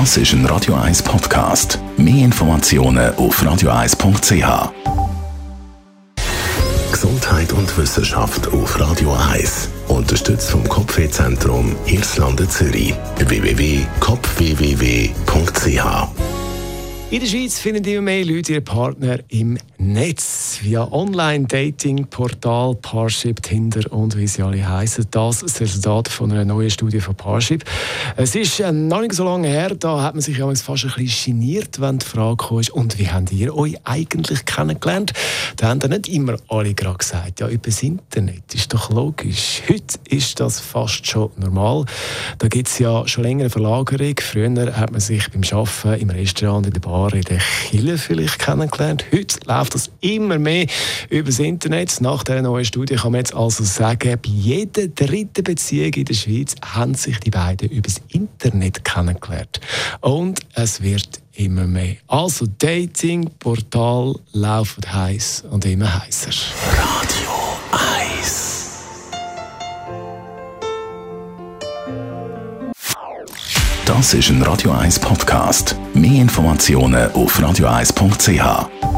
Das ist ein Radio 1 Podcast. Mehr Informationen auf radio1.ch. Gesundheit und Wissenschaft auf Radio 1. Unterstützt vom Kopfwehzentrum Irlande Zürich. www.kopfwww.ch in der Schweiz finden immer mehr Leute ihren Partner im Netz. Via Online-Dating-Portal Parship, Tinder und wie sie alle heißen. Das ist das Resultat von einer neuen Studie von Parship. Es ist äh, noch nicht so lange her, da hat man sich ja fast ein bisschen geniert, wenn die Frage kam, und wie habt ihr euch eigentlich kennengelernt? Da haben dann nicht immer alle gerade gesagt, ja, über das Internet. Ist doch logisch. Heute ist das fast schon normal. Da gibt es ja schon länger eine Verlagerung. Früher hat man sich beim Arbeiten im Restaurant, in der Bar in der Kille vielleicht kennengelernt. Heute läuft das immer mehr über das Internet. Nach dieser neuen Studie kann man jetzt also sagen, bei jeder dritten Beziehung in der Schweiz haben sich die beiden über das Internet kennengelernt. Und es wird immer mehr. Also Dating, Portal laufen heiß und immer heißer. Radio 1 Das ist ein Radio 1 Podcast. Mehr Informationen auf radio1.ch.